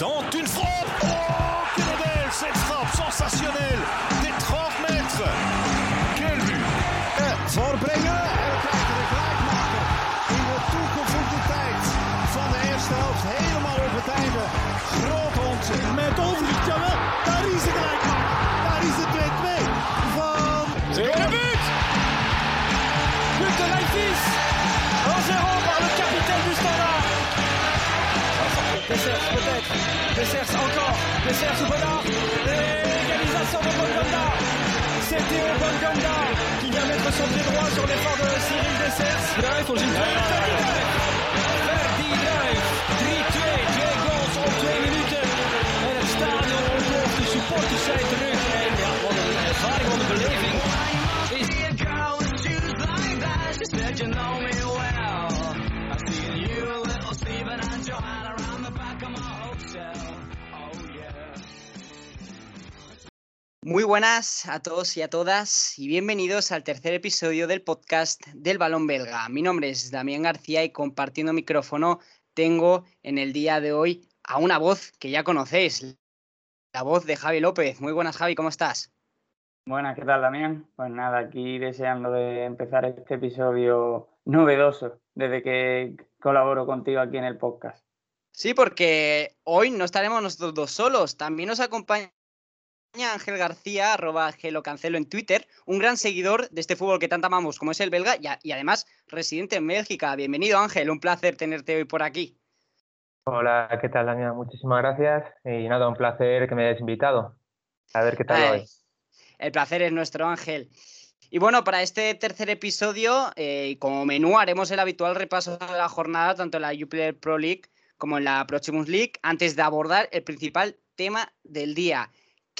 tente une frappe. Oh, quelle belle cette frappe sensationnelle Dessers peut-être, Dessers encore, Dessers ou Bonnard, égalisation de Bongonda C'est Théo Bongonda qui vient mettre son pied droit sur l'effort de Cyril Dessers. Verdi Druif, 3-2, twee goals op twee minuten. En het stadion ontploft, de supporters zijn terug. En ja, wat een ervaring, wat een beleving. Muy buenas a todos y a todas y bienvenidos al tercer episodio del podcast del Balón Belga. Mi nombre es Damián García y compartiendo micrófono tengo en el día de hoy a una voz que ya conocéis, la voz de Javi López. Muy buenas Javi, ¿cómo estás? Buenas, ¿qué tal, Damián? Pues nada, aquí deseando de empezar este episodio novedoso desde que colaboro contigo aquí en el podcast. Sí, porque hoy no estaremos nosotros dos solos, también nos acompaña Ángel García, arroba Cancelo en Twitter, un gran seguidor de este fútbol que tanto amamos como es el belga y, a- y además residente en Bélgica. Bienvenido Ángel, un placer tenerte hoy por aquí. Hola, ¿qué tal, Damián? Muchísimas gracias. Y nada, un placer que me hayas invitado. A ver qué tal Ay, hoy. El placer es nuestro Ángel. Y bueno, para este tercer episodio, eh, como menú, haremos el habitual repaso de la jornada, tanto en la Jupiler Pro League como en la Proximus League, antes de abordar el principal tema del día.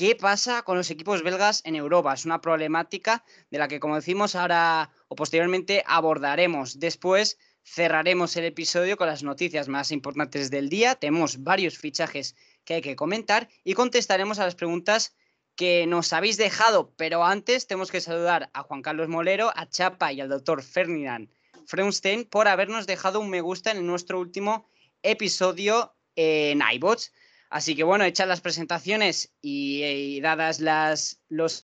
¿Qué pasa con los equipos belgas en Europa? Es una problemática de la que, como decimos, ahora o posteriormente abordaremos. Después cerraremos el episodio con las noticias más importantes del día. Tenemos varios fichajes que hay que comentar y contestaremos a las preguntas que nos habéis dejado. Pero antes tenemos que saludar a Juan Carlos Molero, a Chapa y al doctor Ferdinand Freunstein por habernos dejado un me gusta en nuestro último episodio en iBots. Así que bueno, hechas las presentaciones y, y dadas las, los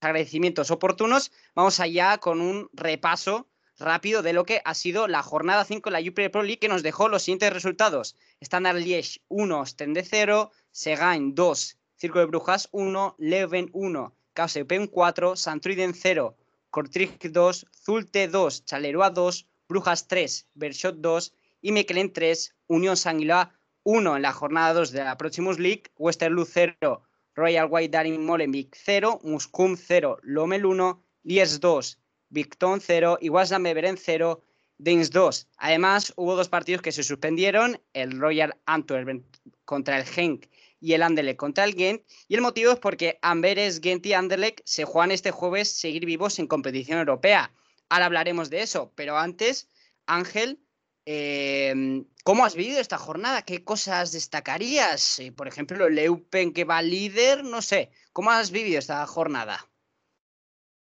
agradecimientos oportunos, vamos allá con un repaso rápido de lo que ha sido la jornada 5 de la Jupiler Pro League que nos dejó los siguientes resultados. Standard Liège 1, Stende 0, Segain 2, Circo de Brujas 1, Leuven 1, KSP 4, Santruiden 0, Kortrijk 2, Zulte 2, Chaleroa 2, Brujas 3, Berchot 2 y Mechelen 3, Unión Sanguiloa 1 en la jornada 2 de la Proximus League, Westerlo 0, Royal White Daring Molenbeek 0, Muscum 0, Lomel 1, Lies 2, Victon 0 y Wasdam Beveren 0, Dins 2. Además, hubo dos partidos que se suspendieron, el Royal Antwerp contra el Genk y el Anderlecht contra el Gent. Y el motivo es porque Amberes, Gent y Anderlecht se juegan este jueves seguir vivos en competición europea. Ahora hablaremos de eso, pero antes, Ángel, eh, ¿cómo has vivido esta jornada? ¿Qué cosas destacarías? Eh, por ejemplo, el Eupen que va líder, no sé. ¿Cómo has vivido esta jornada?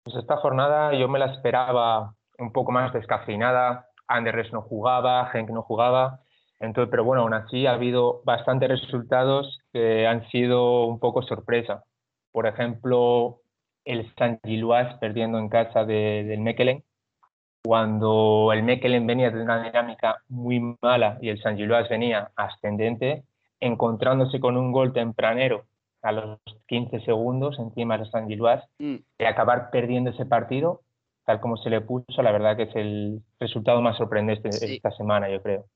Pues esta jornada yo me la esperaba un poco más descafeinada. Anderlecht no jugaba, Genk no jugaba. Entonces, pero bueno, aún así ha habido bastantes resultados que han sido un poco sorpresa. Por ejemplo, el San Gilois perdiendo en casa de- del Mechelen, cuando el Mechelen venía de una dinámica muy mala y el San Gilois venía ascendente, encontrándose con un gol tempranero a los 15 segundos encima del San Gilois Mm. y acabar perdiendo ese partido, tal como se le puso, la verdad que es el resultado más sorprendente Sí. esta semana, yo creo.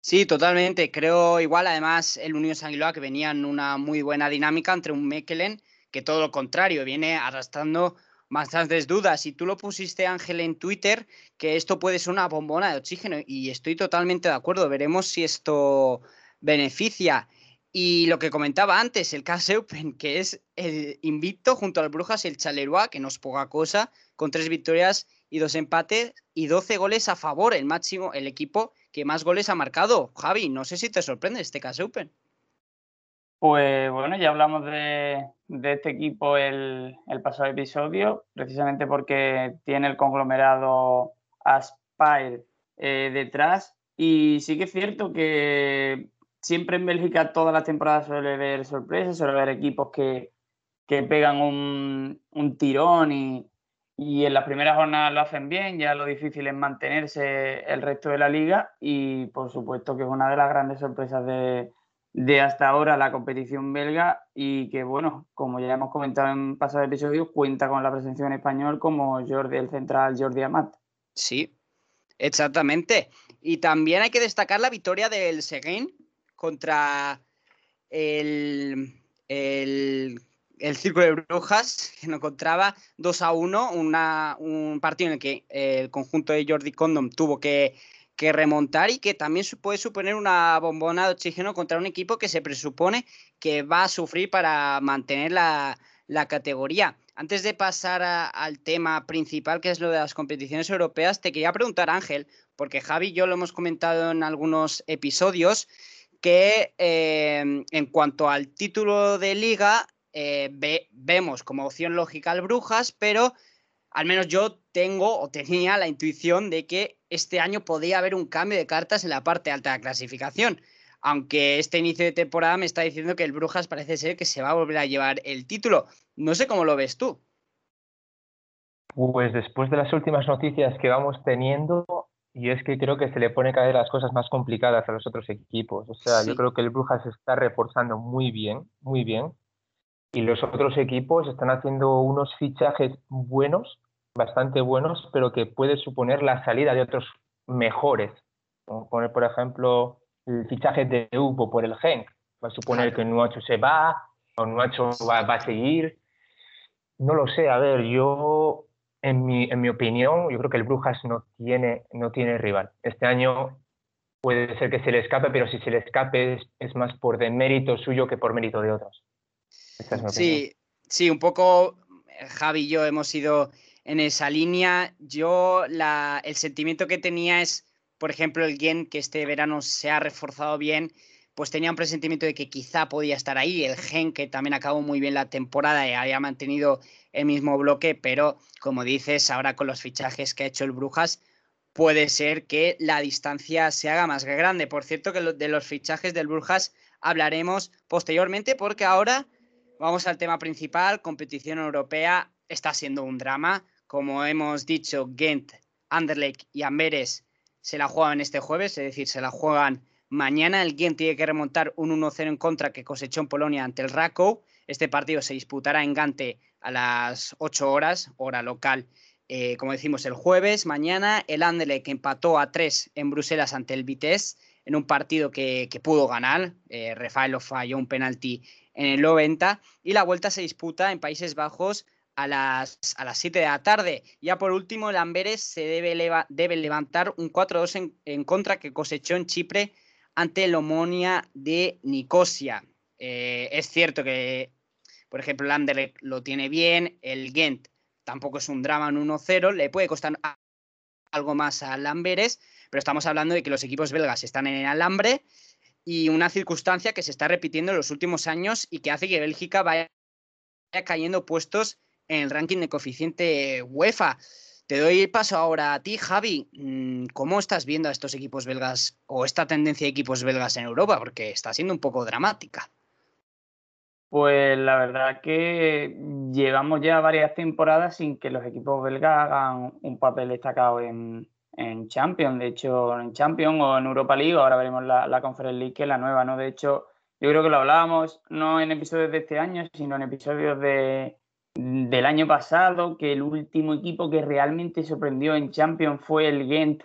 Sí, totalmente. Creo igual, además, el Unión Sanguiloa que venía en una muy buena dinámica entre un Mechelen que todo lo contrario, viene arrastrando bastantes dudas. Y tú lo pusiste, Ángel, en Twitter, que esto puede ser una bombona de oxígeno y estoy totalmente de acuerdo. Veremos si esto beneficia. Y lo que comentaba antes, el KS Open, que es el invicto junto al Brujas y el Chaleroa, que no es poca cosa, con tres victorias y dos empates y 12 goles a favor, el máximo, el equipo que más goles ha marcado. Javi, no sé si te sorprende este KS Open. Pues bueno, ya hablamos de, de este equipo el, el pasado episodio, precisamente porque tiene el conglomerado Aspire eh, detrás. Y sí que es cierto que siempre en Bélgica todas las temporadas suele haber sorpresas, suele haber equipos que, que pegan un, un tirón y, y, en las primeras jornadas lo hacen bien, ya lo difícil es mantenerse el resto de la liga y por supuesto que es una de las grandes sorpresas de, de hasta ahora la competición belga y que, bueno, como ya hemos comentado en pasados episodios, cuenta con la presencia en español como Jordi, el central Jordi Amat. Sí, exactamente. Y también hay que destacar la victoria del Seguin contra el, el, el Círculo de Brujas, que nos encontraba 2 a 1, una, un partido en el que el conjunto de Jordi Condom tuvo que que remontar y que también puede suponer una bombona de oxígeno contra un equipo que se presupone que va a sufrir para mantener la, categoría. Antes de pasar al tema principal, que es lo de las competiciones europeas, te quería preguntar, Ángel, porque Javi yo lo hemos comentado en algunos episodios, que eh, en cuanto al título de liga, eh, vemos como opción lógica al Brujas, pero al menos yo tengo o tenía la intuición de que este año podía haber un cambio de cartas en la parte alta de la clasificación. Aunque este inicio de temporada me está diciendo que el Brujas parece ser que se va a volver a llevar el título. No sé cómo lo ves tú. Pues después de las últimas noticias que vamos teniendo, y es que creo que se le pone cada vez las cosas más complicadas a los otros equipos. O sea, yo creo que el Brujas se está reforzando muy bien, muy bien. Y los otros equipos están haciendo unos fichajes buenos, bastante buenos, pero que puede suponer la salida de otros mejores. Como poner, por ejemplo, el fichaje de Upo por el Genk. Va a suponer que Nuacho se va, o Nuacho va, va, a seguir. No lo sé, a ver, yo, en mi, en mi opinión, yo creo que el Brujas no tiene, no tiene rival. Este año puede ser que se le escape, pero si se le escape es, es más por mérito suyo que por mérito de otros sí, sí, un poco eh, Javi y yo hemos ido en esa línea. Yo el sentimiento que tenía es, por ejemplo, el Gen que este verano se ha reforzado bien, pues tenía un presentimiento de que quizá podía estar ahí. El Gen que también acabó muy bien la temporada y había mantenido el mismo bloque, pero como dices, ahora con los fichajes que ha hecho el Brujas, puede ser que la distancia se haga más grande. Por cierto, que de los fichajes del Brujas hablaremos posteriormente porque ahora Vamos al tema principal, competición europea. Está siendo un drama. Como hemos dicho, Ghent, Anderlecht y Amberes se la juegan este jueves, es decir, se la juegan mañana. El Ghent tiene que remontar un 1-0 en contra que cosechó en Polonia ante el Rakow. Este partido se disputará en Gante a las 8 horas, hora local, eh, como decimos, el jueves. Mañana el Anderlecht empató a 3 en Bruselas ante el Vitesse en un partido que, pudo ganar. Eh, Rafael falló un penalti en el 90 y la vuelta se disputa en Países Bajos a las, a las 7 de la tarde. Ya por último, el Amberes se debe, debe levantar un 4-2 en, contra que cosechó en Chipre ante el Omonia de Nicosia. Eh, es cierto que, por ejemplo, el Anderlecht lo tiene bien, el Ghent tampoco es un drama en 1-0, le puede costar algo más al Amberes, pero estamos hablando de que los equipos belgas están en el alambre y una circunstancia que se está repitiendo en los últimos años y que hace que Bélgica vaya cayendo puestos en el ranking de coeficiente UEFA. Te doy paso ahora a ti, Javi. Mm, ¿Cómo estás viendo a estos equipos belgas o esta tendencia de equipos belgas en Europa? Porque está siendo un poco dramática. Pues la verdad que llevamos ya varias temporadas sin que los equipos belgas hagan un papel destacado en, en Champions, de hecho, en Champions o en Europa League, ahora veremos la, la Conference League, que es la nueva, ¿no? De hecho, yo creo que lo hablábamos no en episodios de este año, sino en episodios de, del año pasado, que el último equipo que realmente sorprendió en Champions fue el Ghent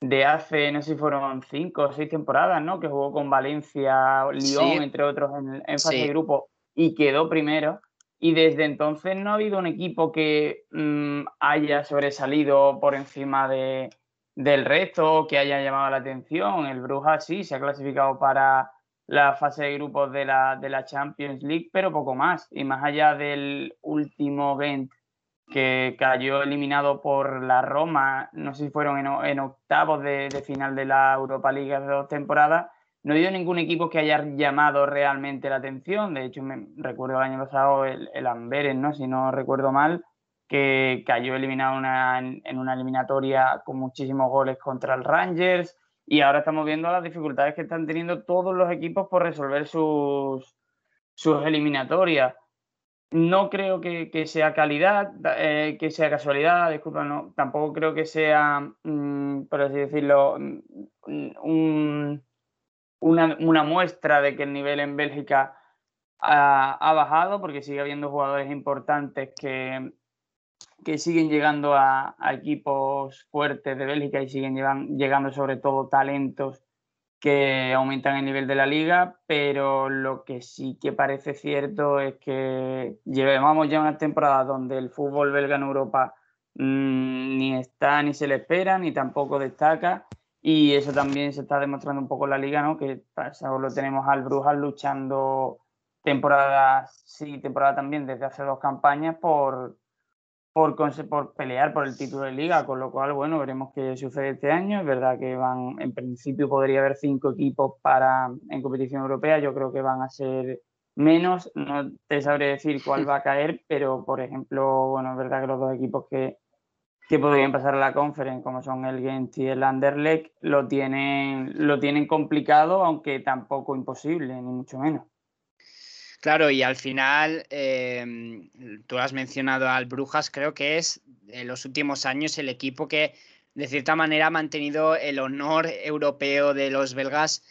de hace, no sé si fueron cinco o seis temporadas, ¿no? Que jugó con Valencia, Lyon, entre otros, en, fase de grupo y quedó primero. Y desde entonces no ha habido un equipo que mm, haya sobresalido por encima de, del resto que haya llamado la atención. El Brujas sí se ha clasificado para la fase de grupos de la, de la Champions League, pero poco más. Y más allá del último event que cayó eliminado por la Roma, no sé si fueron en, octavos de, final de la Europa League de dos temporadas, no ha habido ningún equipo que haya llamado realmente la atención. De hecho, me recuerdo el año pasado el, el Amberes, ¿no? si no recuerdo mal, que cayó eliminado en una eliminatoria con muchísimos goles contra el Rangers. y ahora estamos viendo las dificultades que están teniendo todos los equipos por resolver sus, sus eliminatorias. No creo que, sea calidad, eh, que sea casualidad, disculpa, no, tampoco creo que sea, mm, por así decirlo, mm, una, muestra de que el nivel en Bélgica ha, bajado, porque sigue habiendo jugadores importantes que, que siguen llegando a, equipos fuertes de Bélgica y siguen llegando sobre todo talentos que aumentan el nivel de la liga, pero lo que sí que parece cierto es que llevamos ya una temporada donde el fútbol belga en Europa mm, ni está ni se le espera, ni tampoco destaca, y eso también se está demostrando un poco en la liga, ¿no? que solo tenemos al Brujas luchando temporada sí, temporada también desde hace dos campañas por, por, pelear por el título de liga, con lo cual, bueno, veremos qué sucede este año. Es verdad que van, en principio podría haber cinco equipos para en competición europea, yo creo que van a ser menos, no te sabré decir cuál va a caer, pero por ejemplo, bueno, es verdad que los dos equipos que, que podrían pasar a la conference, como son el Gent y el Anderlecht, lo tienen, lo tienen complicado, aunque tampoco imposible, ni mucho menos. Claro, y al final, em, tú has mencionado al Brujas, creo que es en los últimos años el equipo que de cierta manera ha mantenido el honor europeo de los belgas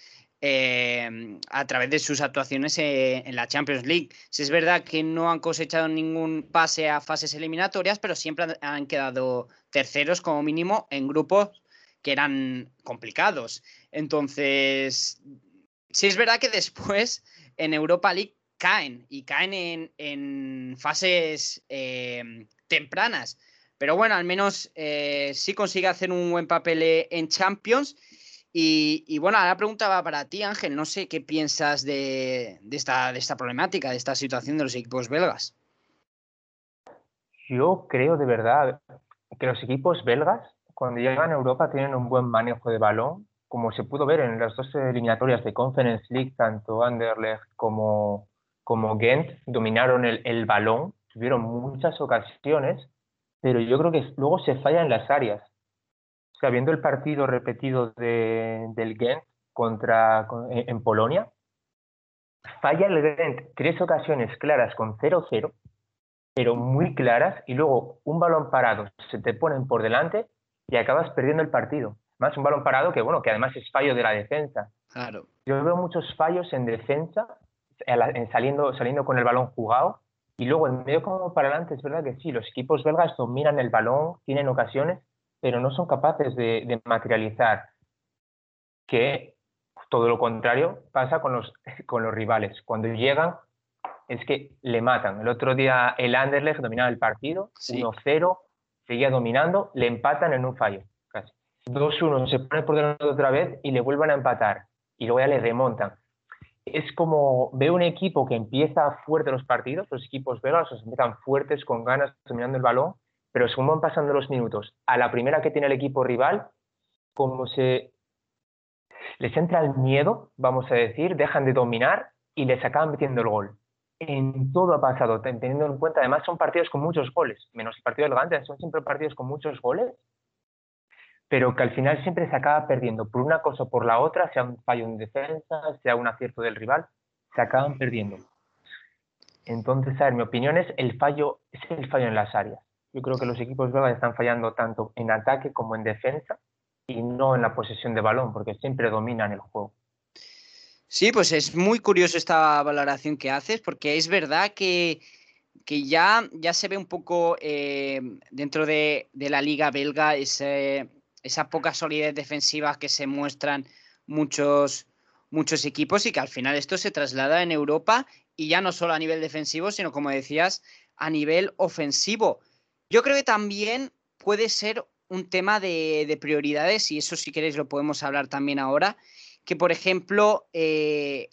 em, a través de sus actuaciones eh, en la Champions League. Si es verdad que no han cosechado ningún pase a fases eliminatorias, pero siempre han quedado terceros como mínimo en grupos que eran complicados. Entonces, sí es verdad que después en Europa League caen y caen en, fases em, tempranas. Pero bueno, al menos eh, sí consigue hacer un buen papel eh, en Champions. Y, bueno, la pregunta va para ti, Ángel. No sé qué piensas de, esta, de esta problemática, de esta situación de los equipos belgas. Yo creo de verdad que los equipos belgas, cuando llegan a Europa, tienen un buen manejo de balón, como se pudo ver en las dos eliminatorias de Conference League, tanto Anderlecht como, como Gent dominaron el, balón, tuvieron muchas ocasiones, pero yo creo que luego se fallan las áreas. O sea, viendo el partido repetido de, del Gent contra, en, Polonia, falla el Gent tres ocasiones claras con 0-0, pero muy claras, y luego un balón parado se te ponen por delante y acabas perdiendo el partido. Más un balón parado que, bueno, que además es fallo de la defensa. Claro. Yo veo muchos fallos en defensa saliendo, saliendo con el balón jugado. Y luego en medio como para adelante es verdad que sí, los equipos belgas dominan el balón, tienen ocasiones, pero no son capaces de, materializar. Que todo lo contrario pasa con los, con los rivales. Cuando llegan es que le matan. El otro día el Anderlecht dominaba el partido, 1-0, seguía dominando, le empatan en un fallo. 2-1, se pone por delante otra vez y le vuelven a empatar. Y luego ya le remontan es como veo un equipo que empieza fuerte los partidos, los equipos belgas se empiezan fuertes, con ganas, dominando el balón, pero según van pasando los minutos, a la primera que tiene el equipo rival, como se les entra el miedo, vamos a decir, dejan de dominar y les acaban metiendo el gol. En todo ha pasado, teniendo en cuenta, además son partidos con muchos goles, menos el partido del Gante, son siempre partidos con muchos goles pero que al final siempre se acaba perdiendo por una cosa o por la otra, sea un fallo en defensa, sea un acierto del rival, se acaban perdiendo. Entonces, a ver, mi opinión es el fallo, es el fallo en las áreas. Yo creo que los equipos belgas están fallando tanto en ataque como en defensa y no en la posesión de balón, porque siempre dominan el juego. Sí, pues es muy curioso esta valoración que haces, porque es verdad que, que ya, ya se ve un poco eh, dentro de, de, la liga belga ese, esa poca solidez defensiva que se muestran muchos, muchos equipos y que al final esto se traslada en Europa y ya no solo a nivel defensivo, sino como decías, a nivel ofensivo. Yo creo que también puede ser un tema de, prioridades y eso si queréis lo podemos hablar también ahora, que por ejemplo eh,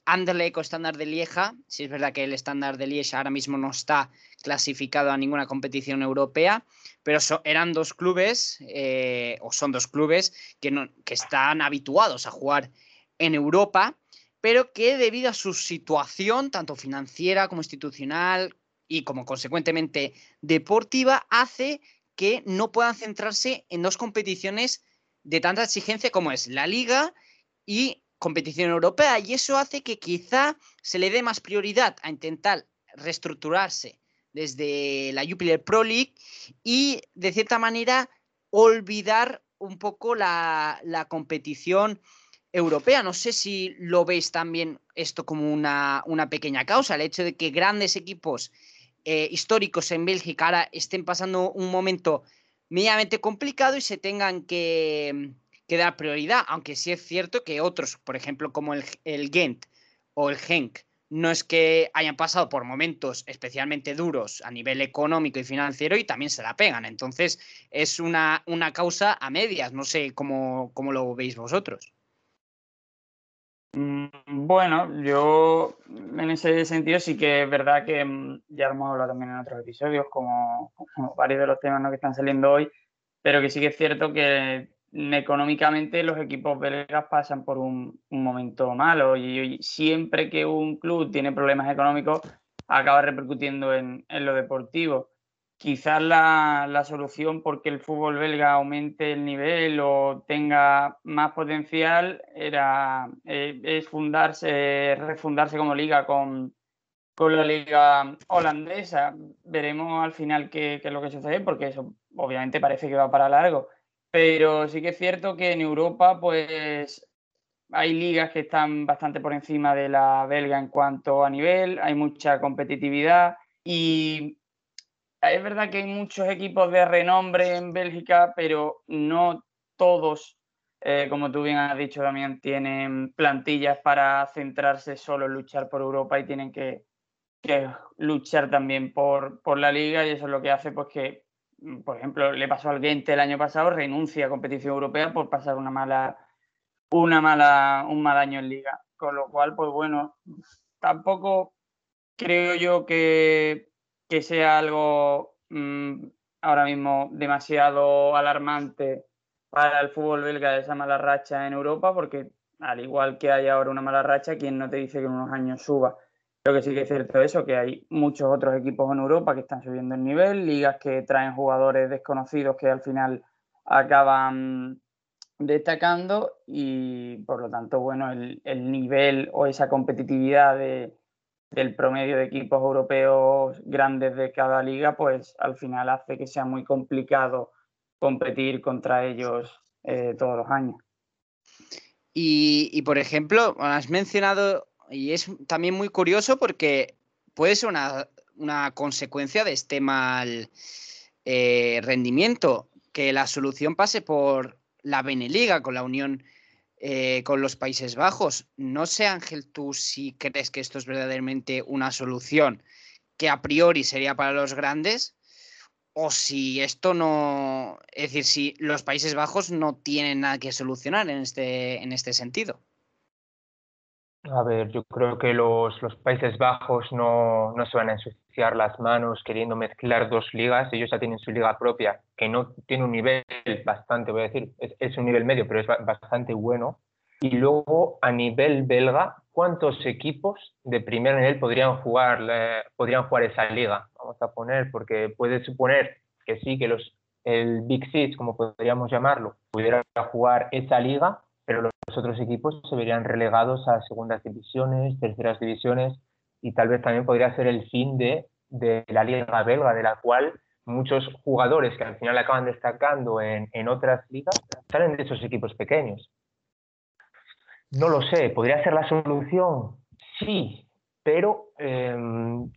estándar de Lieja, si es verdad que el estándar de Lieja ahora mismo no está clasificado a ninguna competición europea, pero eran dos clubes, eh, o son dos clubes, que, están habituados a jugar en Europa, pero que debido a su situación, tanto financiera como institucional y como consecuentemente deportiva, hace que no puedan centrarse en dos competiciones de tanta exigencia como es la liga y competición europea. Y eso hace que quizá se le dé más prioridad a intentar reestructurarse desde la Jupiler Pro League y de cierta manera olvidar un poco la, competición europea. No sé si lo veis también esto como una, pequeña causa, el hecho de que grandes equipos eh, históricos en Bélgica ahora estén pasando un momento medianamente complicado y se tengan que, dar prioridad, aunque sí es cierto que otros, por ejemplo, como el, el Gent o el Genk, no es que hayan pasado por momentos especialmente duros a nivel económico y financiero y también se la pegan. Entonces es una, una causa a medias. No sé cómo, cómo lo veis vosotros. Mm, bueno, yo en ese sentido sí que es verdad que mm, ya hemos hablado también en otros episodios, como, como varios de los temas ¿no? que están saliendo hoy, pero que sí que es cierto que económicamente los equipos belgas pasan por un, momento malo y, siempre que un club tiene problemas económicos acaba repercutiendo en, lo deportivo quizás la, solución porque el fútbol belga aumente el nivel o tenga más potencial era eh, es fundarse, refundarse como liga con, con, la liga holandesa. Veremos al final qué, qué, es lo que sucede, porque eso obviamente parece que va para largo. Pero sí que es cierto que en Europa, pues hay ligas que están bastante por encima de la belga en cuanto a nivel, hay mucha competitividad y es verdad que hay muchos equipos de renombre en Bélgica, pero no todos, eh, como tú bien has dicho también, tienen plantillas para centrarse solo en luchar por Europa y tienen que, luchar también por, por, la liga y eso es lo que hace pues que, por ejemplo, le pasó al Gente el año pasado, renuncia a competición europea por pasar una mala, una mala, un mal año en liga. Con lo cual, pues bueno, tampoco creo yo que que sea algo mmm, ahora mismo demasiado alarmante para el fútbol belga esa mala racha en Europa, porque al igual que hay ahora una mala racha, quien no te dice que en unos años suba. Creo que sí que es cierto eso, que hay muchos otros equipos en Europa que están subiendo el nivel, ligas que traen jugadores desconocidos que al final acaban destacando y por lo tanto, bueno, el, el nivel o esa competitividad de, del promedio de equipos europeos grandes de cada liga, pues al final hace que sea muy complicado competir contra ellos eh, todos los años. Y, por ejemplo, has mencionado, y es también muy curioso porque puede ser una, una consecuencia de este mal eh, rendimiento, que la solución pase por la Beneliga con la Unión eh, con los Países Bajos. No sé, Ángel, tú si crees que esto es verdaderamente una solución que a priori sería para los grandes, o si esto no, es decir, si los Países Bajos no tienen nada que solucionar en este, en este sentido. A ver, yo creo que los, los Países Bajos no, no, se van a ensuciar las manos queriendo mezclar dos ligas. Ellos ya tienen su liga propia, que no tiene un nivel bastante, voy a decir, es, es un nivel medio, pero es bastante bueno. Y luego, a nivel belga, ¿cuántos equipos de primer nivel podrían jugar, eh, podrían jugar esa liga? Vamos a poner, porque puede suponer que sí, que los, el Big Six, como podríamos llamarlo, pudiera jugar esa liga, los otros equipos se verían relegados a segundas divisiones, terceras divisiones y tal vez también podría ser el fin de, la liga belga, de la cual muchos jugadores que al final acaban destacando en, otras ligas salen de esos equipos pequeños. No lo sé, ¿podría ser la solución? Sí, pero eh,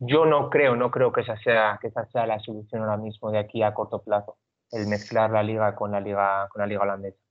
yo no creo, no creo que esa, sea, que esa sea la solución ahora mismo de aquí a corto plazo, el mezclar la liga con la liga, con la liga holandesa.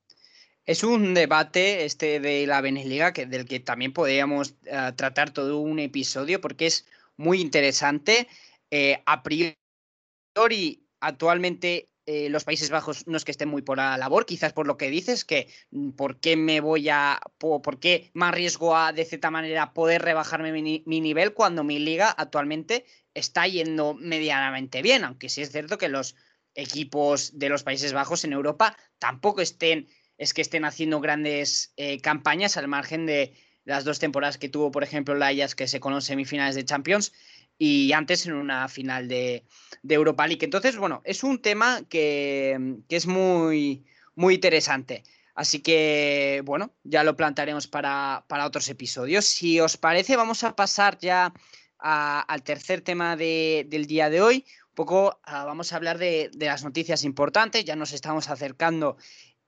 Es un debate este de la Bundesliga que, del que también podríamos uh, tratar todo un episodio porque es muy interesante. Eh, a priori, actualmente eh, los Países Bajos no es que estén muy por la labor, quizás por lo que dices, que mm, por qué me voy a, por, por qué me arriesgo a, de cierta manera, poder rebajarme mi, mi, nivel cuando mi liga actualmente está yendo medianamente bien, aunque sí es cierto que los equipos de los Países Bajos en Europa tampoco estén es que estén haciendo grandes eh, campañas al margen de las dos temporadas que tuvo, por ejemplo, la Ajax, que se conoce semifinales de Champions, y antes en una final de, de Europa League. Entonces, bueno, es un tema que, que es muy, muy interesante. Así que, bueno, ya lo plantaremos para, otros episodios. Si os parece, vamos a pasar ya al tercer tema del día de hoy. Un poco ah, vamos a hablar de, las noticias importantes. Ya nos estamos acercando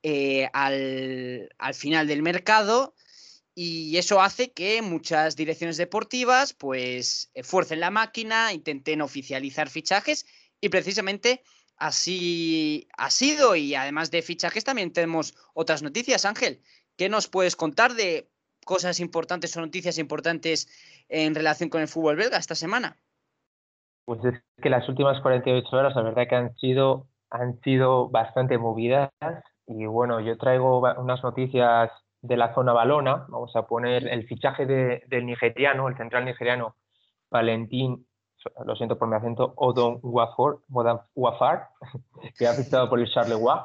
eh, al, al final del mercado y eso hace que muchas direcciones deportivas pues esfuercen la máquina, intenten oficializar fichajes y precisamente así ha sido y además de fichajes también tenemos otras noticias. Ángel, ¿qué nos puedes contar de cosas importantes o noticias importantes en relación con el fútbol belga esta semana? Pues es que las últimas 48 horas la verdad que han sido, han sido bastante movidas y bueno, yo traigo unas noticias de la zona balona, vamos a poner el fichaje del nigeriano, el central nigeriano Valentín, lo siento por mi acento, Odon Wafar, que ha fichado por el Charleroi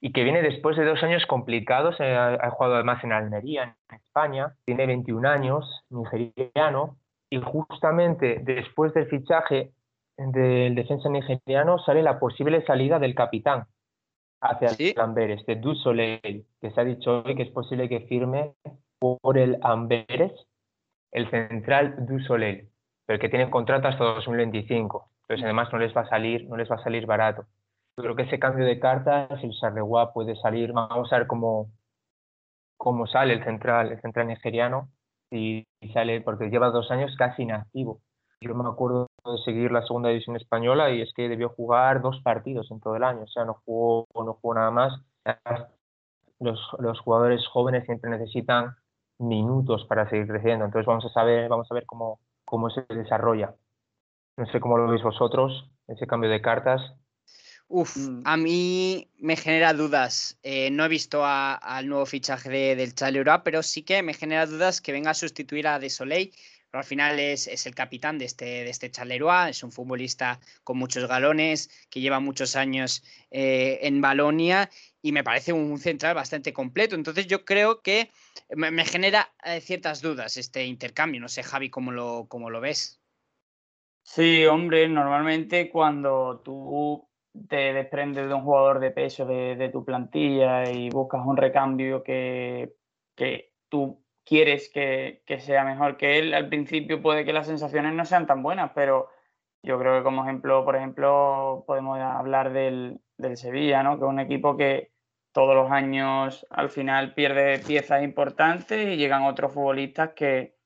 y que viene después de dos años complicados, eh, ha jugado además en Almería, en España, tiene 21 años, nigeriano, y justamente después del fichaje del defensa nigeriano sale la posible salida del capitán, hacia el Amberes, de Du Soleil, que se ha dicho hoy que es posible que firme por el Amberes el central Du Soleil, pero que tiene contrato hasta 2025. Entonces, además, no les va a salir, no les va a salir barato. Yo creo que ese cambio de cartas, el Charleroi puede salir, vamos a ver cómo, cómo sale el central, el central nigeriano, y sale, porque lleva dos años casi inactivo. Yo me acuerdo seguir la segunda división española y es que debió jugar dos partidos en todo el año, o sea, no jugó, no jugó nada más. Los, los jugadores jóvenes siempre necesitan minutos para seguir creciendo, entonces vamos a saber, vamos a ver cómo, cómo se desarrolla. No sé cómo lo veis vosotros, ese cambio de cartas. Uf, mm. a mí me genera dudas. Eh, no he visto al nuevo fichaje del Chalura, pero sí que me genera dudas que venga a sustituir a De Soleil pero al final es, el capitán de este, de este Charleroi, es un futbolista con muchos galones, que lleva muchos años eh, en Balonia y me parece un central bastante completo. Entonces yo creo que me, genera eh, ciertas dudas este intercambio. No sé, Javi, cómo lo, cómo lo ves. Sí, hombre, normalmente cuando tú te desprendes de un jugador de peso de, de tu plantilla y buscas un recambio que, que tú quieres que, sea mejor que él. Al principio puede que las sensaciones no sean tan buenas, pero yo creo que como ejemplo, por ejemplo, podemos hablar del, Sevilla, ¿no? que es un equipo que todos los años al final pierde piezas importantes y llegan otros futbolistas que,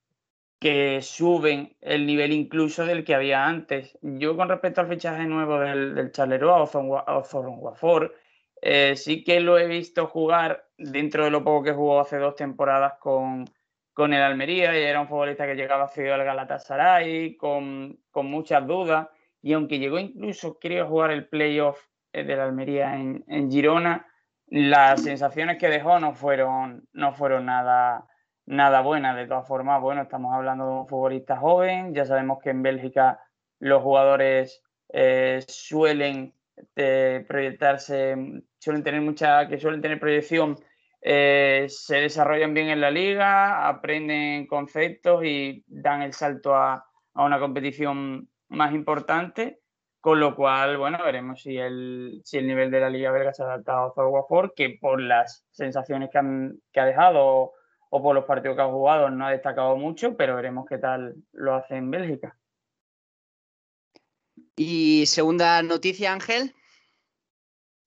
que suben el nivel incluso del que había antes. Yo con respecto al fichaje nuevo del, del Charleroi, Ozon Wafor, eh, sí que lo he visto jugar dentro de lo poco que jugó hace dos temporadas con, con el Almería y era un futbolista que llegaba cedido al Galatasaray con, con muchas dudas y aunque llegó incluso, creo, jugar el playoff eh, del Almería en, en, Girona, las sensaciones que dejó no fueron, no fueron nada, nada buenas. De todas formas, bueno, estamos hablando de un futbolista joven, ya sabemos que en Bélgica los jugadores eh, suelen de proyectarse, suelen tener mucha, que suelen tener proyección, eh, se desarrollan bien en la liga, aprenden conceptos y dan el salto a, una competición más importante, con lo cual, bueno, veremos si el, si el nivel de la liga belga se ha adaptado a Zorwafor, que por las sensaciones que, han, que ha dejado o por los partidos que ha jugado no ha destacado mucho, pero veremos qué tal lo hace en Bélgica. Y segunda noticia, Ángel.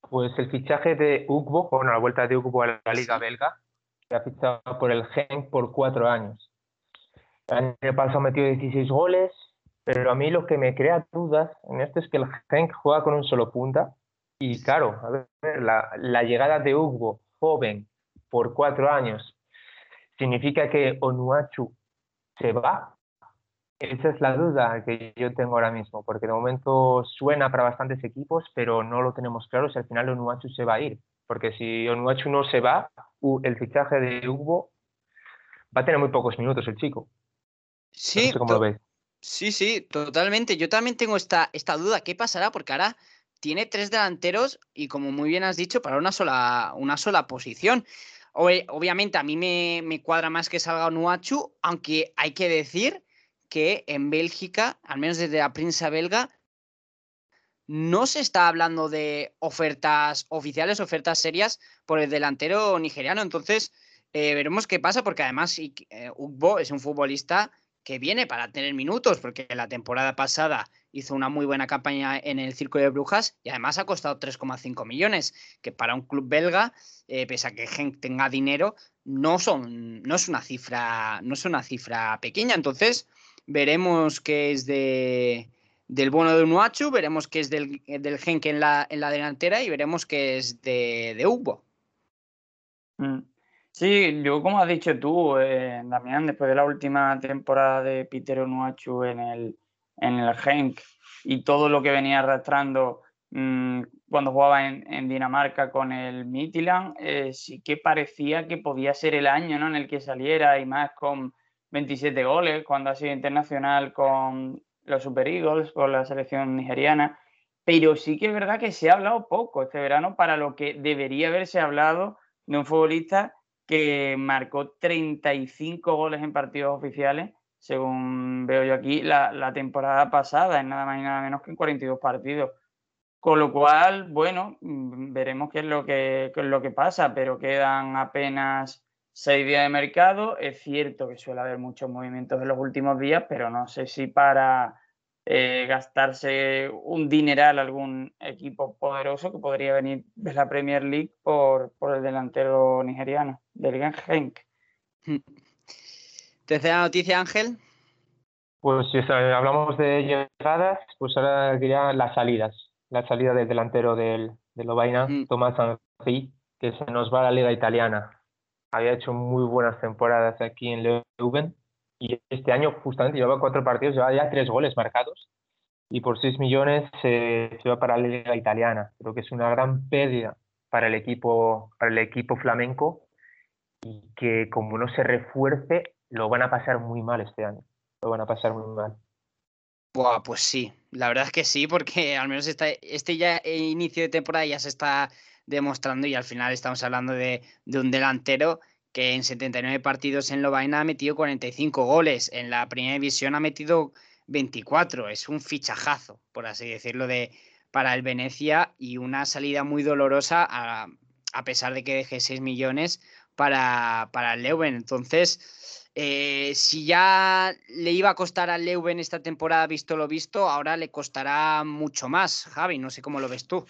Pues el fichaje de Ugbo, bueno, la vuelta de Ugbo a la Liga Belga, que ha fichado por el Genk por cuatro años. El año pasado metió 16 goles, pero a mí lo que me crea dudas en esto es que el Genk juega con un solo punta. Y claro, a ver, la, la llegada de Ugbo, joven, por cuatro años, significa que Onuachu se va esa es la duda que yo tengo ahora mismo, porque de momento suena para bastantes equipos, pero no lo tenemos claro si al final Onuachu se va a ir. Porque si Onuachu no se va, el fichaje de Hugo va a tener muy pocos minutos el chico. Sí, cómo lo ves. Sí, sí, totalmente. Yo también tengo esta, esta duda. ¿Qué pasará? Porque ahora tiene tres delanteros y como muy bien has dicho, para una sola, una sola posición. Obviamente a mí me, cuadra más que salga Onuachu, aunque hay que decir que en Bélgica, al menos desde la prensa belga, no se está hablando de ofertas oficiales, ofertas serias por el delantero nigeriano. Entonces, eh, veremos qué pasa, porque además eh, Ugbo es un futbolista que viene para tener minutos, porque la temporada pasada hizo una muy buena campaña en el Circo de Brujas y además ha costado 3,5 millones, que para un club belga, eh, pese a que Genk tenga dinero, no, son, no, es una cifra, no es una cifra pequeña. Entonces, veremos qué es de, del bueno de Unuachu, veremos qué es del, del Genk en la, en la delantera y veremos qué es de, de Ugbo. Mm. Sí, yo como has dicho tú, eh, Damián, después de la última temporada de Peter Onuachu en el, en el Genk y todo lo que venía arrastrando mm, cuando jugaba en, Dinamarca con el Midtjylland, eh, sí que parecía que podía ser el año ¿no? en el que saliera y más con 27 goles, cuando ha sido internacional con los Super Eagles, con la selección nigeriana. Pero sí que es verdad que se ha hablado poco este verano para lo que debería haberse hablado de un futbolista que marcó 35 goles en partidos oficiales, según veo yo aquí, la, temporada pasada, en nada más y nada menos que en 42 partidos. Con lo cual, bueno, mm, veremos qué es lo que, qué es lo que pasa, pero quedan apenas seis días de mercado. Es cierto que suele haber muchos movimientos en los últimos días, pero no sé si para eh, gastarse un dineral algún equipo poderoso que podría venir de la Premier League por, por el delantero nigeriano, del Genk. Tercera noticia, Ángel. Pues si hablamos de llegadas, pues ahora diría las salidas. La salida del delantero del, del Lobaina, Tomás Anzi, que se nos va a la Liga Italiana había hecho muy buenas temporadas aquí en Leuven y este año justamente llevaba cuatro partidos, llevaba ya tres goles marcados y por seis millones se va para la liga italiana. Creo que es una gran pérdida para el equipo, para el equipo flamenco y que como no se refuerce lo van a pasar muy mal este año. Lo van a pasar muy mal. Buah, pues sí, la verdad es que sí, porque al menos este ya inicio de temporada ya se está demostrando y al final estamos hablando de, un delantero que en 79 partidos en Lovaina ha metido 45 goles, en la primera división ha metido 24, es un fichajazo, por así decirlo, de, para el Venecia y una salida muy dolorosa a, pesar de que deje 6 millones para, para el Leuven. Entonces, eh, si ya le iba a costar al Leuven esta temporada, visto lo visto, ahora le costará mucho más. Javi, no sé cómo lo ves tú.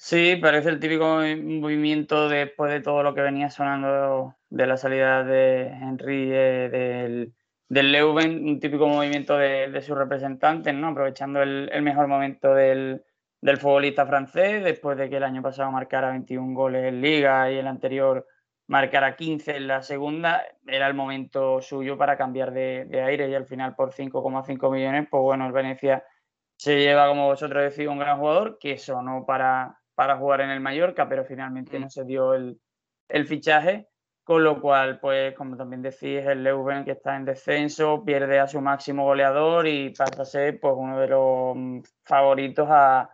Sí, parece el típico movimiento después de todo lo que venía sonando de la salida de Henry eh, del, del, Leuven, un típico movimiento de, de sus representantes, ¿no? aprovechando el, mejor momento del, del, futbolista francés, después de que el año pasado marcara 21 goles en liga y el anterior marcara 15 en la segunda, era el momento suyo para cambiar de, de aire y al final por 5,5 millones, pues bueno, el Venecia se lleva, como vosotros decís, un gran jugador que sonó para para jugar en el Mallorca, pero finalmente mm. no se dio el, fichaje, con lo cual, pues como también decís, el Leuven que está en descenso pierde a su máximo goleador y pasa a ser pues, uno de los mm, favoritos a,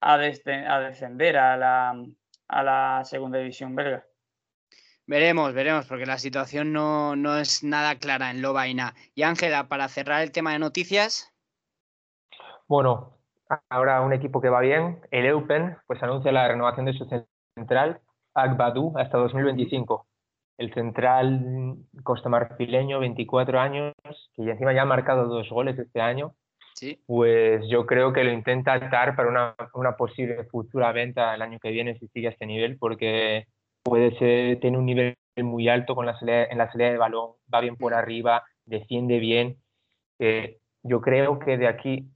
a, descender a la, a la segunda división belga. Veremos, veremos, porque la situación no, no es nada clara en Lobaina. Y Ángela, para cerrar el tema de noticias. Bueno, Ahora un equipo que va bien, el Eupen, pues anuncia la renovación de su central, Agbadou, hasta 2025. El central costamarfileño, 24 años, que encima ya ha marcado dos goles este año, ¿Sí? pues yo creo que lo intenta atar para una, una, posible futura venta el año que viene si sigue a este nivel, porque puede ser, tiene un nivel muy alto con la en la salida de balón, va bien por arriba, defiende bien. Eh, yo creo que de aquí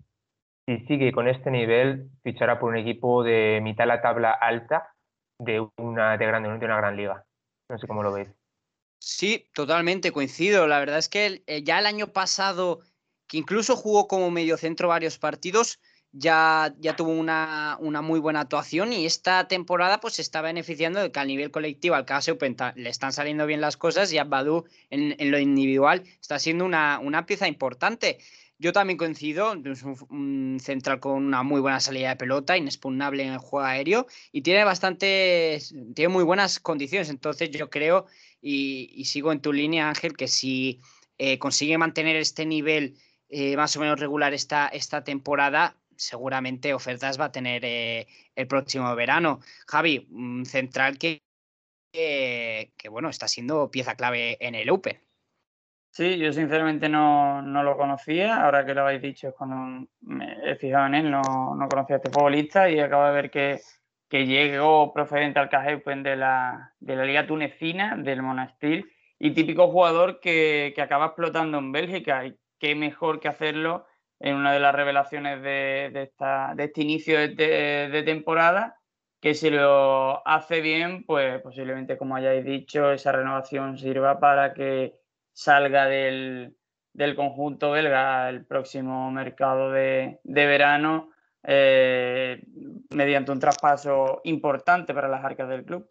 si sigue con este nivel, fichará por un equipo de mitad de la tabla alta de una, de, grande, de una gran liga. No sé cómo lo veis. Sí, totalmente, coincido. La verdad es que eh, ya el año pasado, que incluso jugó como mediocentro varios partidos, ya, ya tuvo una, una, muy buena actuación y esta temporada pues se está beneficiando de que a nivel colectivo al caso le están saliendo bien las cosas y a Badu en, en, lo individual está siendo una, una pieza importante. Yo también coincido, es un, central con una muy buena salida de pelota, inexpugnable en el juego aéreo y tiene bastante, tiene muy buenas condiciones. Entonces yo creo y, sigo en tu línea, Ángel, que si eh, consigue mantener este nivel eh, más o menos regular esta, esta temporada, seguramente ofertas va a tener eh, el próximo verano. Javi, central que, que, bueno, está siendo pieza clave en el Open. Sí, yo sinceramente no, lo conocía. Ahora que lo habéis dicho es cuando me he fijado en él. No, conocía a este futbolista y acabo de ver que, llegó procedente al Caja Open de la, de la Liga Tunecina, del Monastir, y típico jugador que, acaba explotando en Bélgica. Y qué mejor que hacerlo en una de las revelaciones de, esta, de este inicio de, temporada, que si lo hace bien, pues posiblemente, como hayáis dicho, esa renovación sirva para que salga del, conjunto belga el próximo mercado de, verano eh, mediante un traspaso importante para las arcas del club.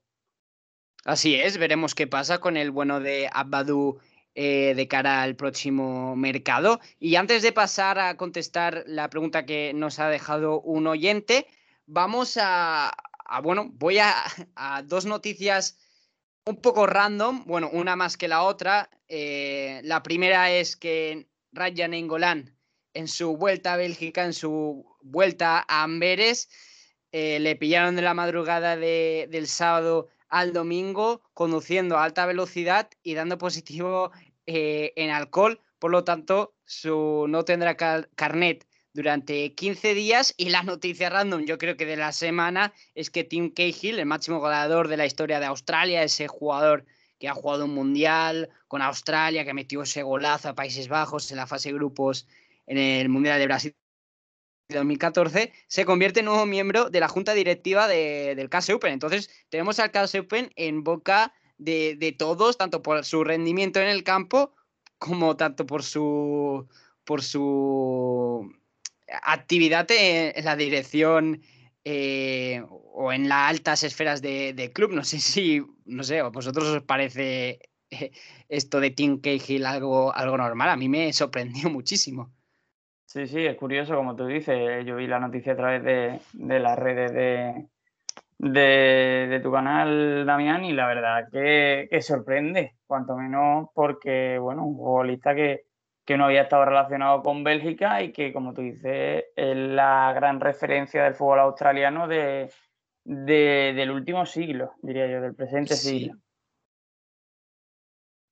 Así es, veremos qué pasa con el bueno de Abadou eh, de cara al próximo mercado. Y antes de pasar a contestar la pregunta que nos ha dejado un oyente, vamos a, bueno, voy a, dos noticias un poco random, bueno, una más que la otra. Eh, la primera es que Rayan Engolan en su vuelta a Bélgica, en su vuelta a Amberes, eh, le pillaron de la madrugada del sábado al domingo conduciendo a alta velocidad y dando positivo eh, en alcohol. Por lo tanto, su, no tendrá carnet durante 15 días. Y la noticia random, yo creo que de la semana, es que Tim Cahill, el máximo goleador de la historia de Australia, ese jugador que ha jugado un mundial con Australia, que metió ese golazo a Países Bajos en la fase de grupos en el Mundial de Brasil 2014, se convierte en nuevo miembro de la junta directiva del KS Open. Entonces, tenemos al KS Open en boca de, todos, tanto por su rendimiento en el campo como tanto por su, por su actividad en, la dirección eh, o en las altas esferas del club. No sé si, no sé, a vosotros os parece eh, esto de Tim Cahill algo, algo normal. A mí me sorprendió muchísimo. Sí, sí, es curioso, como tú dices. Yo vi la noticia a través de, las redes de, de, tu canal, Damián, y la verdad que, sorprende, cuanto menos porque, bueno, un futbolista que, no había estado relacionado con Bélgica y que, como tú dices, es la gran referencia del fútbol australiano de, del último siglo, diría yo, del presente siglo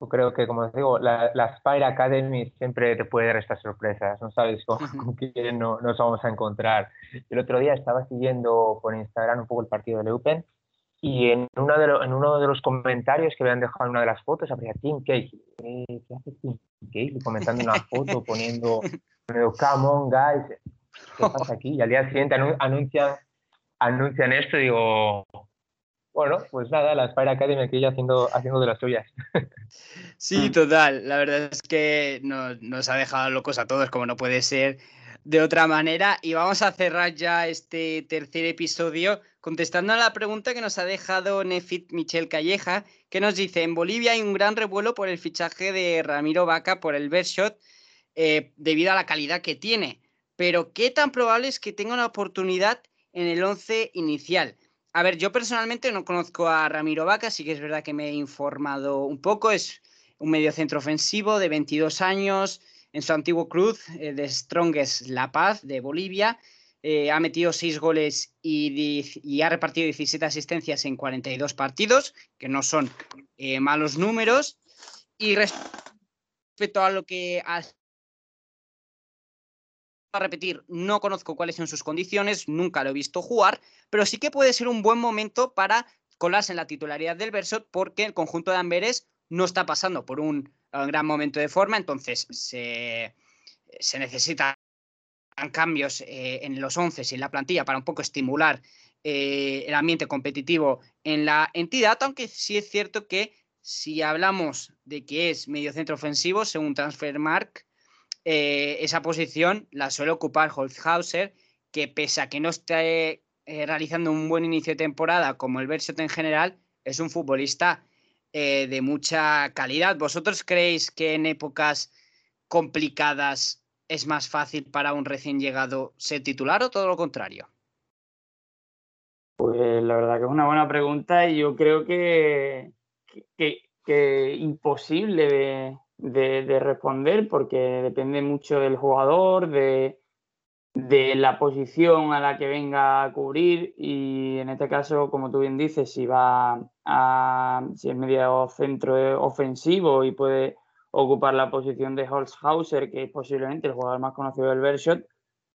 creo que, como os digo, la, la, Spire Academy siempre te puede dar estas sorpresas. No sabes con, quién no, nos vamos a encontrar. El otro día estaba siguiendo por Instagram un poco el partido del Open y en uno de, en uno de los comentarios que habían dejado en una de las fotos habría Tim Cake. Eh, ¿Qué hace Tim Cake? Comentando una foto, poniendo, come on, guys. ¿Qué pasa aquí? Y al día siguiente anuncian, anuncian esto y digo, bueno, pues nada, la Spire Academy aquí haciendo, haciendo de las suyas. Sí, total. La verdad es que nos, ha dejado locos a todos, como no puede ser de otra manera. Y vamos a cerrar ya este tercer episodio contestando a la pregunta que nos ha dejado Nefit Michel Calleja, que nos dice, en Bolivia hay un gran revuelo por el fichaje de Ramiro Vaca por el Bershot eh, debido a la calidad que tiene. Pero ¿qué tan probable es que tenga una oportunidad en el 11 inicial? A ver, yo personalmente no conozco a Ramiro Vaca, sí que es verdad que me he informado un poco. Es un mediocentro ofensivo de 22 años en su antiguo club eh, de Strongest La Paz de Bolivia. Eh, ha metido 6 goles y, ha repartido 17 asistencias en 42 partidos, que no son eh, malos números. Y respecto a lo que a repetir, no conozco cuáles son sus condiciones, nunca lo he visto jugar, pero sí que puede ser un buen momento para colarse en la titularidad del Versot porque el conjunto de Amberes no está pasando por un, gran momento de forma, entonces se, necesitan cambios eh, en los 11 y en la plantilla para un poco estimular eh, el ambiente competitivo en la entidad, aunque sí es cierto que si hablamos de que es medio centro ofensivo, según Transfermark, eh, esa posición la suele ocupar Holzhauser, que pese a que no esté eh, realizando un buen inicio de temporada como el Berset en general, es un futbolista de mucha calidad. ¿Vosotros creéis que en épocas complicadas es más fácil para un recién llegado ser titular o todo lo contrario? Pues la verdad que es una buena pregunta y yo creo que, que, imposible de, de, responder porque depende mucho del jugador, de, de la posición a la que venga a cubrir y en este caso, como tú bien dices, si va a, si es medio centro ofensivo y puede ocupar la posición de Holzhauser, que es posiblemente el jugador más conocido del Bershot,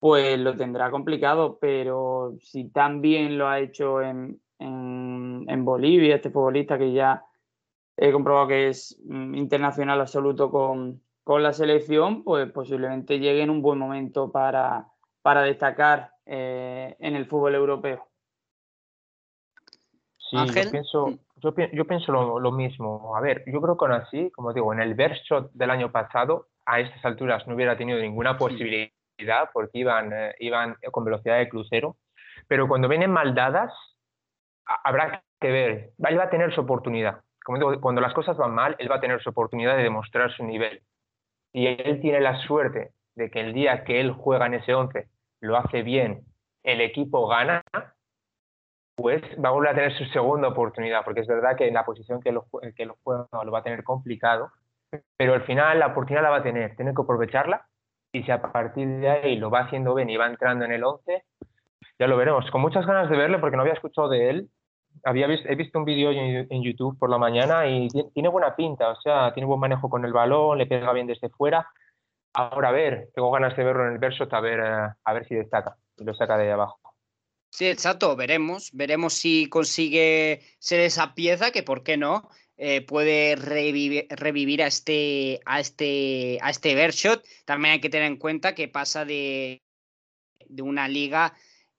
pues lo tendrá complicado, pero si tan bien lo ha hecho en, en, Bolivia, este futbolista que ya he comprobado que es mm, internacional absoluto con, con la selección, pues posiblemente llegue en un buen momento para, para destacar eh, en el fútbol europeo. Sí, yo pienso, yo, pienso lo, mismo. A ver, yo creo que aún así, como digo, en el Bershot del año pasado, a estas alturas no hubiera tenido ninguna posibilidad porque iban, eh, iban con velocidad de crucero. Pero cuando vienen mal dadas, habrá que ver. Él va a tener su oportunidad. Como digo, cuando las cosas van mal, él va a tener su oportunidad de demostrar su nivel. Y él tiene la suerte de que el día que él juega en ese 11 lo hace bien, el equipo gana, pues va a volver a tener su segunda oportunidad, porque es verdad que en la posición que lo, que lo juega lo va a tener complicado, pero al final la oportunidad la va a tener, tiene que aprovecharla y si a partir de ahí lo va haciendo bien y va entrando en el 11, ya lo veremos. Con muchas ganas de verle porque no había escuchado de él. Había visto, he visto un vídeo en, YouTube por la mañana y tiene buena pinta, o sea, tiene buen manejo con el balón, le pega bien desde fuera. Ahora a ver, tengo ganas de verlo en el verso a ver, eh, a ver si destaca y lo saca de ahí abajo. Sí, exacto, veremos, veremos si consigue ser esa pieza que, ¿por qué no? Eh, puede revivir, revivir, a este a este a este Bershot. También hay que tener en cuenta que pasa de, de una liga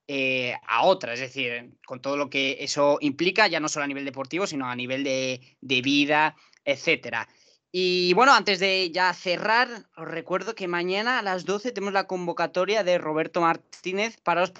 eh, a otra, es decir, con todo lo que eso implica, ya no solo a nivel deportivo, sino a nivel de, de vida, etcétera. Y bueno, antes de ya cerrar, os recuerdo que mañana a las 12 tenemos la convocatoria de Roberto Martínez para los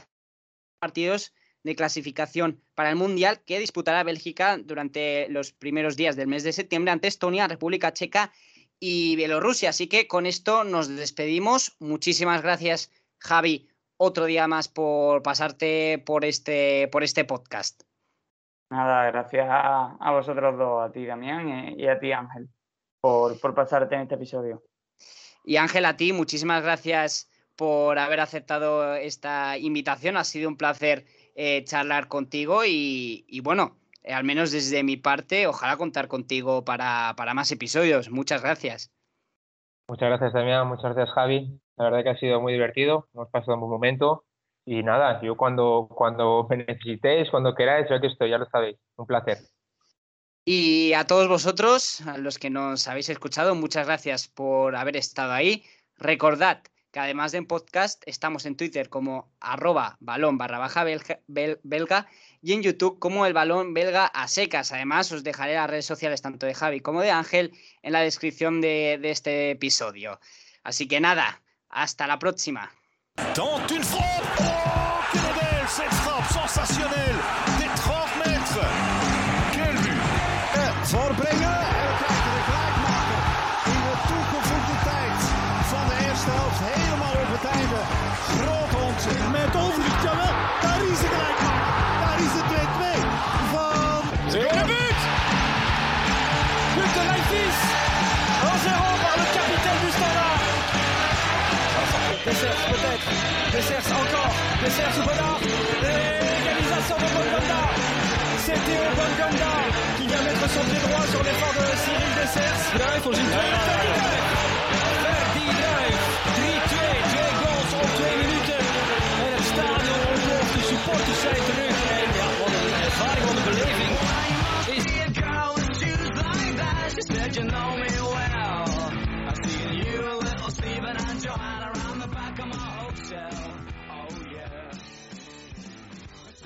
partidos de clasificación para el Mundial que disputará Bélgica durante los primeros días del mes de septiembre ante Estonia, República Checa y Bielorrusia. Así que con esto nos despedimos. Muchísimas gracias, Javi, otro día más por pasarte por este, por este podcast. Nada, gracias a, vosotros dos, a ti, Damián, y a ti, Ángel por, pasarte en este episodio. Y Ángel, a ti, muchísimas gracias por haber aceptado esta invitación. Ha sido un placer eh, charlar contigo y, bueno, eh, al menos desde mi parte, ojalá contar contigo para, más episodios. Muchas gracias. Muchas gracias, Damián. Muchas gracias, Javi. La verdad que ha sido muy divertido. Hemos pasado un buen momento. Y nada, yo cuando, cuando me necesitéis, cuando queráis, yo aquí estoy, ya lo sabéis. Un placer. Y a todos vosotros, a los que nos habéis escuchado, muchas gracias por haber estado ahí. Recordad que además de en podcast, estamos en Twitter como arroba balón barra baja belga, y en YouTube como el balón belga a secas. Además, os dejaré las redes sociales tanto de Javi como de Ángel en la descripción de, este episodio. Así que nada, hasta la próxima. voorbrengen. Met overzicht, jawel. Daar is de gelijkmaker. Daar is de 2-2 van... But de Leifis. 1-0 par le capitaine du standard. Dessers peut-être. Dessers encore. Dessers ou Bonnard. Égalisation de Bonnard. C'est Théo Bonganda qui vient mettre son pied droit sur l'effort de Cyril Dessers. Druif voor zijn tweede supporters zijn terug. En ja, wat een ervaring, wat een beleving.